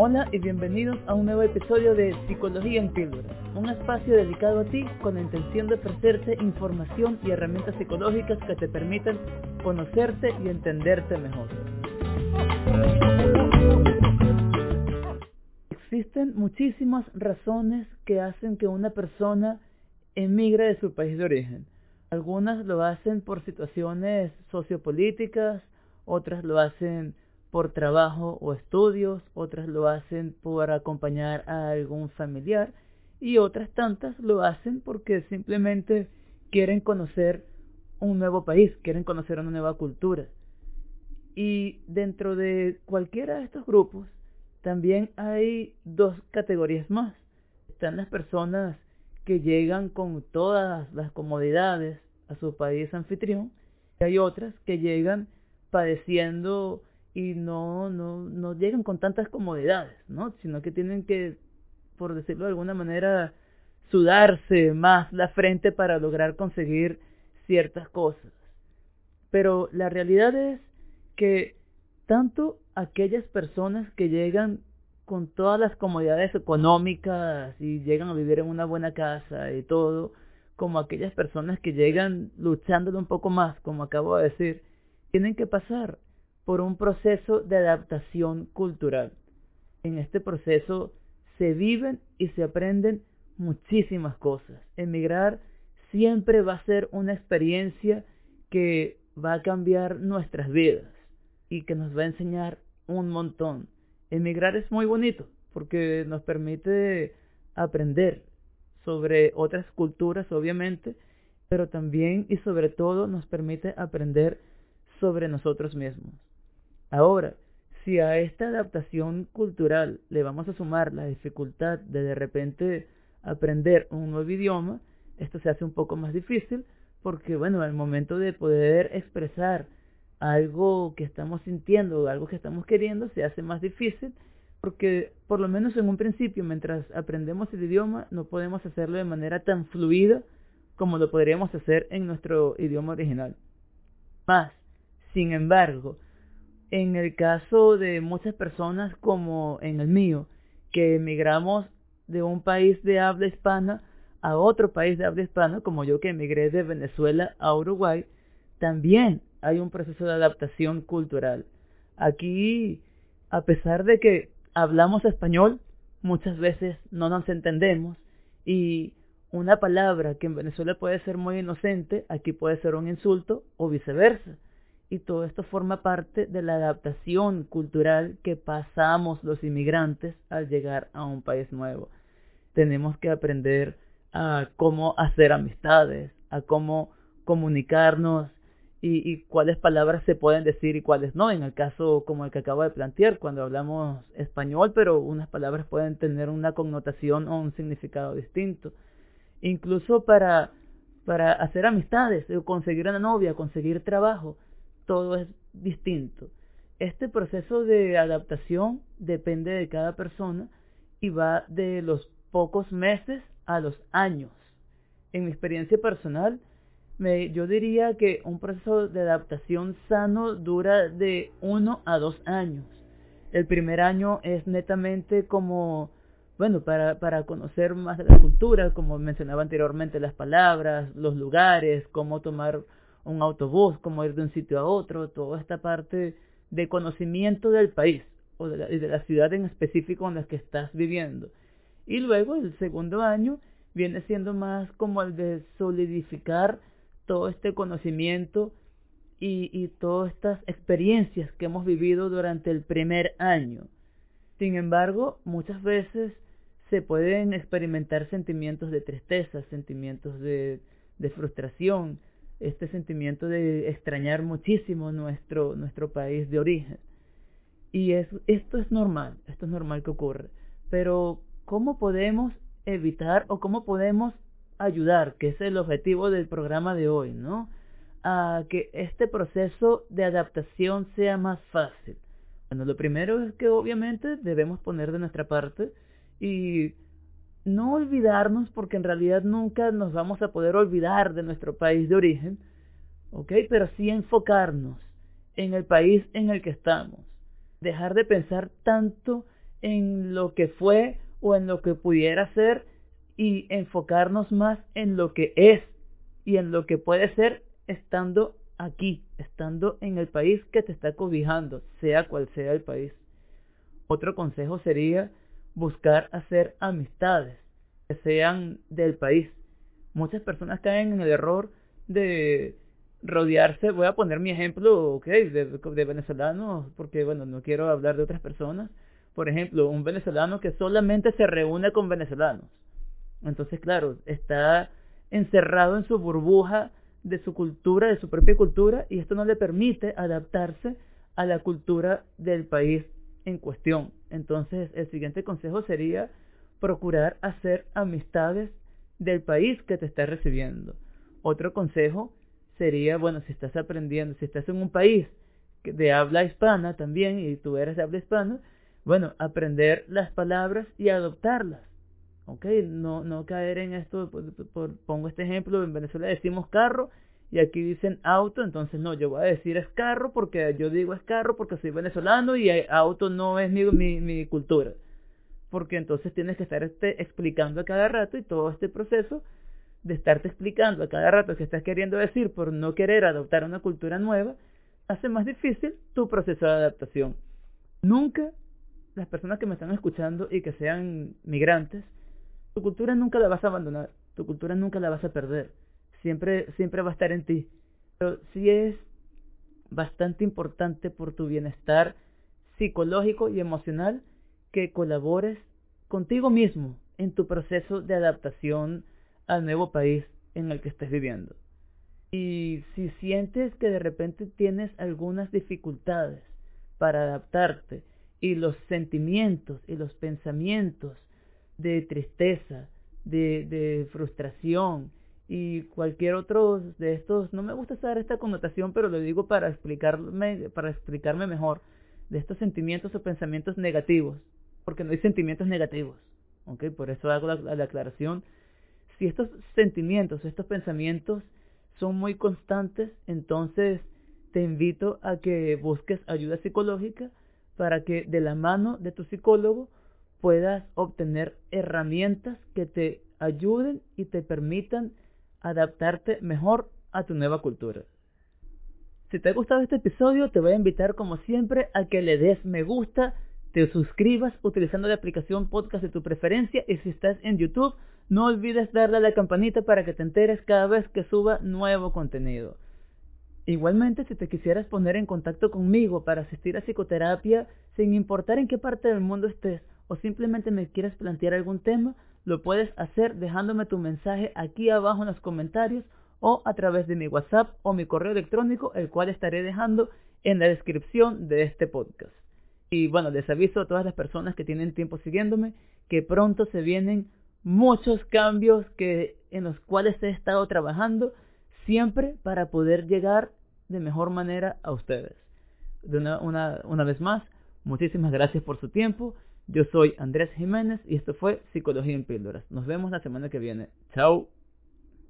Hola y bienvenidos a un nuevo episodio de Psicología en Píldora, un espacio dedicado a ti con la intención de ofrecerte información y herramientas psicológicas que te permitan conocerte y entenderte mejor. Existen muchísimas razones que hacen que una persona emigre de su país de origen. Algunas lo hacen por situaciones sociopolíticas, otras lo hacen por trabajo o estudios, otras lo hacen por acompañar a algún familiar y otras tantas lo hacen porque simplemente quieren conocer un nuevo país, quieren conocer una nueva cultura. Y dentro de cualquiera de estos grupos también hay dos categorías más. Están las personas que llegan con todas las comodidades a su país anfitrión y hay otras que llegan padeciendo y no, no, no llegan con tantas comodidades, ¿no? Sino que tienen que, por decirlo de alguna manera, sudarse más la frente para lograr conseguir ciertas cosas. Pero la realidad es que tanto aquellas personas que llegan con todas las comodidades económicas y llegan a vivir en una buena casa y todo, como aquellas personas que llegan luchándolo un poco más, como acabo de decir, tienen que pasar por un proceso de adaptación cultural. En este proceso se viven y se aprenden muchísimas cosas. Emigrar siempre va a ser una experiencia que va a cambiar nuestras vidas y que nos va a enseñar un montón. Emigrar es muy bonito porque nos permite aprender sobre otras culturas, obviamente, pero también y sobre todo nos permite aprender sobre nosotros mismos. Ahora, si a esta adaptación cultural le vamos a sumar la dificultad de de repente aprender un nuevo idioma, esto se hace un poco más difícil porque, bueno, al momento de poder expresar algo que estamos sintiendo algo que estamos queriendo, se hace más difícil porque, por lo menos en un principio, mientras aprendemos el idioma, no podemos hacerlo de manera tan fluida como lo podríamos hacer en nuestro idioma original. Más, sin embargo, en el caso de muchas personas como en el mío, que emigramos de un país de habla hispana a otro país de habla hispana, como yo que emigré de Venezuela a Uruguay, también hay un proceso de adaptación cultural. Aquí, a pesar de que hablamos español, muchas veces no nos entendemos y una palabra que en Venezuela puede ser muy inocente, aquí puede ser un insulto o viceversa y todo esto forma parte de la adaptación cultural que pasamos los inmigrantes al llegar a un país nuevo. Tenemos que aprender a cómo hacer amistades, a cómo comunicarnos y, cuáles palabras se pueden decir y cuáles no. En el caso como el que acabo de plantear, cuando hablamos español, pero unas palabras pueden tener una connotación o un significado distinto. Incluso para, para hacer amistades, conseguir una novia, conseguir trabajo todo es distinto. Este proceso de adaptación depende de cada persona y va de los pocos meses a los años. En mi experiencia personal, me, yo diría que un proceso de adaptación sano dura de uno a dos años. El primer año es netamente como, bueno, para, para conocer más de la cultura, como mencionaba anteriormente, las palabras, los lugares, cómo tomar un autobús, cómo ir de un sitio a otro, toda esta parte de conocimiento del país o de la, de la ciudad en específico en la que estás viviendo. Y luego el segundo año viene siendo más como el de solidificar todo este conocimiento y, y todas estas experiencias que hemos vivido durante el primer año. Sin embargo, muchas veces se pueden experimentar sentimientos de tristeza, sentimientos de, de frustración, este sentimiento de extrañar muchísimo nuestro, nuestro país de origen. Y es, esto es normal, esto es normal que ocurre. Pero, ¿cómo podemos evitar o cómo podemos ayudar, que es el objetivo del programa de hoy, ¿no? A que este proceso de adaptación sea más fácil. Bueno, lo primero es que obviamente debemos poner de nuestra parte y no olvidarnos, porque en realidad nunca nos vamos a poder olvidar de nuestro país de origen, ¿ok? Pero sí enfocarnos en el país en el que estamos. Dejar de pensar tanto en lo que fue o en lo que pudiera ser y enfocarnos más en lo que es y en lo que puede ser estando aquí, estando en el país que te está cobijando, sea cual sea el país. Otro consejo sería buscar hacer amistades que sean del país. Muchas personas caen en el error de rodearse, voy a poner mi ejemplo, ok, de, de venezolanos, porque bueno, no quiero hablar de otras personas. Por ejemplo, un venezolano que solamente se reúne con venezolanos. Entonces, claro, está encerrado en su burbuja de su cultura, de su propia cultura, y esto no le permite adaptarse a la cultura del país en cuestión. Entonces, el siguiente consejo sería procurar hacer amistades del país que te está recibiendo. Otro consejo sería, bueno, si estás aprendiendo, si estás en un país de habla hispana también y tú eres de habla hispana, bueno, aprender las palabras y adoptarlas. ¿Ok? No, no caer en esto, por, pongo este ejemplo, en Venezuela decimos carro y aquí dicen auto, entonces no, yo voy a decir es carro porque yo digo es carro porque soy venezolano y auto no es mi, mi, mi cultura. Porque entonces tienes que estar este, explicando a cada rato y todo este proceso de estarte explicando a cada rato que estás queriendo decir por no querer adoptar una cultura nueva, hace más difícil tu proceso de adaptación. Nunca las personas que me están escuchando y que sean migrantes, tu cultura nunca la vas a abandonar, tu cultura nunca la vas a perder siempre, siempre va a estar en ti. Pero sí es bastante importante por tu bienestar psicológico y emocional que colabores contigo mismo en tu proceso de adaptación al nuevo país en el que estés viviendo. Y si sientes que de repente tienes algunas dificultades para adaptarte y los sentimientos y los pensamientos de tristeza, de, de frustración, y cualquier otro de estos, no me gusta usar esta connotación, pero lo digo para explicarme, para explicarme mejor, de estos sentimientos o pensamientos negativos, porque no hay sentimientos negativos, ¿ok? Por eso hago la, la aclaración. Si estos sentimientos, estos pensamientos son muy constantes, entonces te invito a que busques ayuda psicológica para que de la mano de tu psicólogo puedas obtener herramientas que te ayuden y te permitan adaptarte mejor a tu nueva cultura. Si te ha gustado este episodio, te voy a invitar como siempre a que le des me gusta, te suscribas utilizando la aplicación podcast de tu preferencia y si estás en YouTube, no olvides darle a la campanita para que te enteres cada vez que suba nuevo contenido. Igualmente, si te quisieras poner en contacto conmigo para asistir a psicoterapia, sin importar en qué parte del mundo estés, o simplemente me quieres plantear algún tema, lo puedes hacer dejándome tu mensaje aquí abajo en los comentarios o a través de mi WhatsApp o mi correo electrónico, el cual estaré dejando en la descripción de este podcast. Y bueno, les aviso a todas las personas que tienen tiempo siguiéndome que pronto se vienen muchos cambios que, en los cuales he estado trabajando siempre para poder llegar de mejor manera a ustedes. De una, una, una vez más, muchísimas gracias por su tiempo yo soy Andrés Jiménez y esto fue Psicología en Píldoras. Nos vemos la semana que viene. Chao.